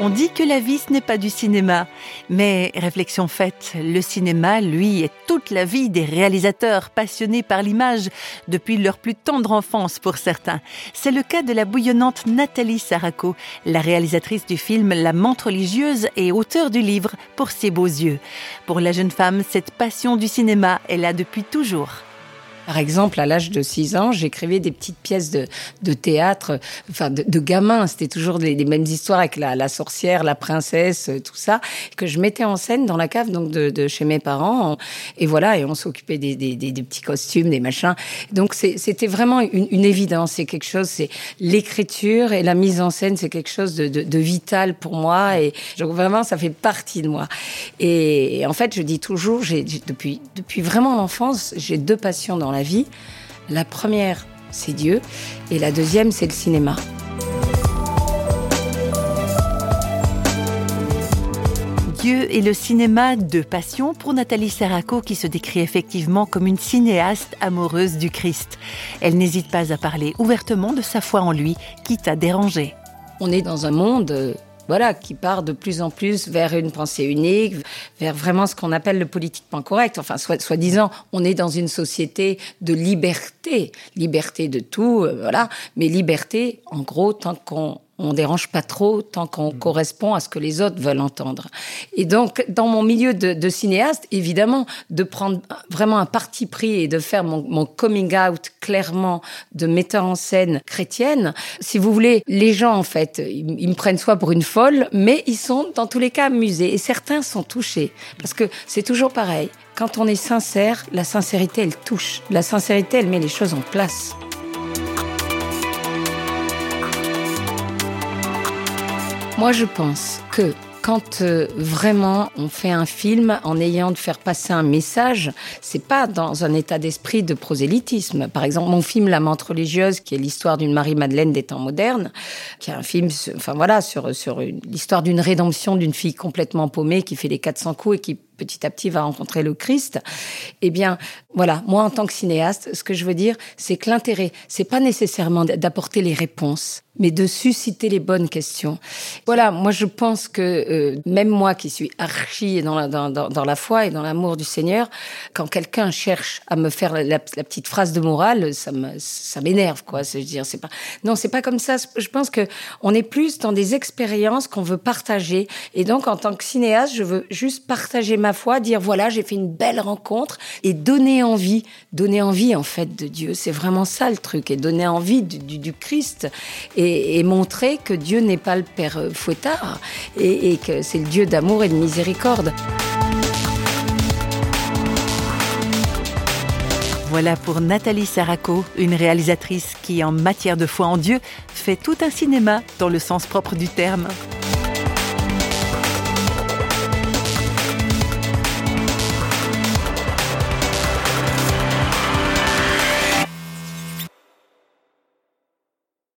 On dit que la vie, ce n'est pas du cinéma. Mais réflexion faite, le cinéma, lui, est toute la vie des réalisateurs passionnés par l'image depuis leur plus tendre enfance pour certains. C'est le cas de la bouillonnante Nathalie Saraco, la réalisatrice du film La menthe religieuse et auteur du livre Pour ses beaux yeux. Pour la jeune femme, cette passion du cinéma est là depuis toujours. Par exemple, à l'âge de 6 ans, j'écrivais des petites pièces de, de théâtre, enfin de, de gamins. C'était toujours les, mêmes histoires avec la, sorcière, la princesse, tout ça, que je mettais en scène dans la cave donc de, de chez mes parents. Et voilà, et on s'occupait des, des, des, petits costumes, des machins. Donc c'était vraiment une, évidence. C'est quelque chose, c'est l'écriture et la mise en scène, c'est quelque chose de, de, vital pour moi. Et vraiment, ça fait partie de moi. Et, et en fait, je dis toujours, j'ai depuis depuis vraiment l'enfance, j'ai deux passions dans la la vie. La première, c'est Dieu, et la deuxième, c'est le cinéma. Dieu et le cinéma, deux passions pour Nathalie Serraco qui se décrit effectivement comme une cinéaste amoureuse du Christ. Elle n'hésite pas à parler ouvertement de sa foi en lui, quitte à déranger. On est dans un monde voilà, qui part de plus en plus vers une pensée unique, vers vraiment ce qu'on appelle le politiquement correct. Enfin, soi-disant, on est dans une société de liberté, liberté de tout, euh, voilà, mais liberté, en gros, tant qu'on on dérange pas trop tant qu'on mmh. correspond à ce que les autres veulent entendre. Et donc, dans mon milieu de, de, cinéaste, évidemment, de prendre vraiment un parti pris et de faire mon, mon, coming out clairement de metteur en scène chrétienne, si vous voulez, les gens, en fait, ils, ils me prennent soit pour une folle, mais ils sont dans tous les cas amusés. Et certains sont touchés. Parce que c'est toujours pareil. Quand on est sincère, la sincérité, elle touche. La sincérité, elle met les choses en place. Moi, je pense que quand euh, vraiment on fait un film en ayant de faire passer un message, c'est pas dans un état d'esprit de prosélytisme. Par exemple, mon film La menthe religieuse, qui est l'histoire d'une Marie-Madeleine des temps modernes, qui est un film, enfin voilà, sur sur l'histoire d'une rédemption d'une fille complètement paumée qui fait les 400 coups et qui petit à petit va rencontrer le Christ. Eh bien, voilà, moi en tant que cinéaste, ce que je veux dire, c'est que l'intérêt, c'est pas nécessairement d'apporter les réponses, mais de susciter les bonnes questions. Voilà, moi je pense que euh, même moi qui suis archi dans la, dans, dans, la foi et dans l'amour du Seigneur, quand quelqu'un cherche à me faire la, petite phrase de morale, ça me ça m'énerve quoi. C'est dire, c'est pas non, c'est pas comme ça. Je pense que on est plus dans des expériences qu'on veut partager, et donc en tant que cinéaste, je veux juste partager ma foi, dire voilà, j'ai fait une belle rencontre et donner envie, donner envie en fait de Dieu. C'est vraiment ça le truc et donner envie du, Christ et, montrer que Dieu n'est pas le Père fouettard et, et que c'est le Dieu d'amour et de miséricorde. Voilà pour Nathalie Saraco, une réalisatrice qui, en matière de foi en Dieu, fait tout un cinéma dans le sens propre du terme.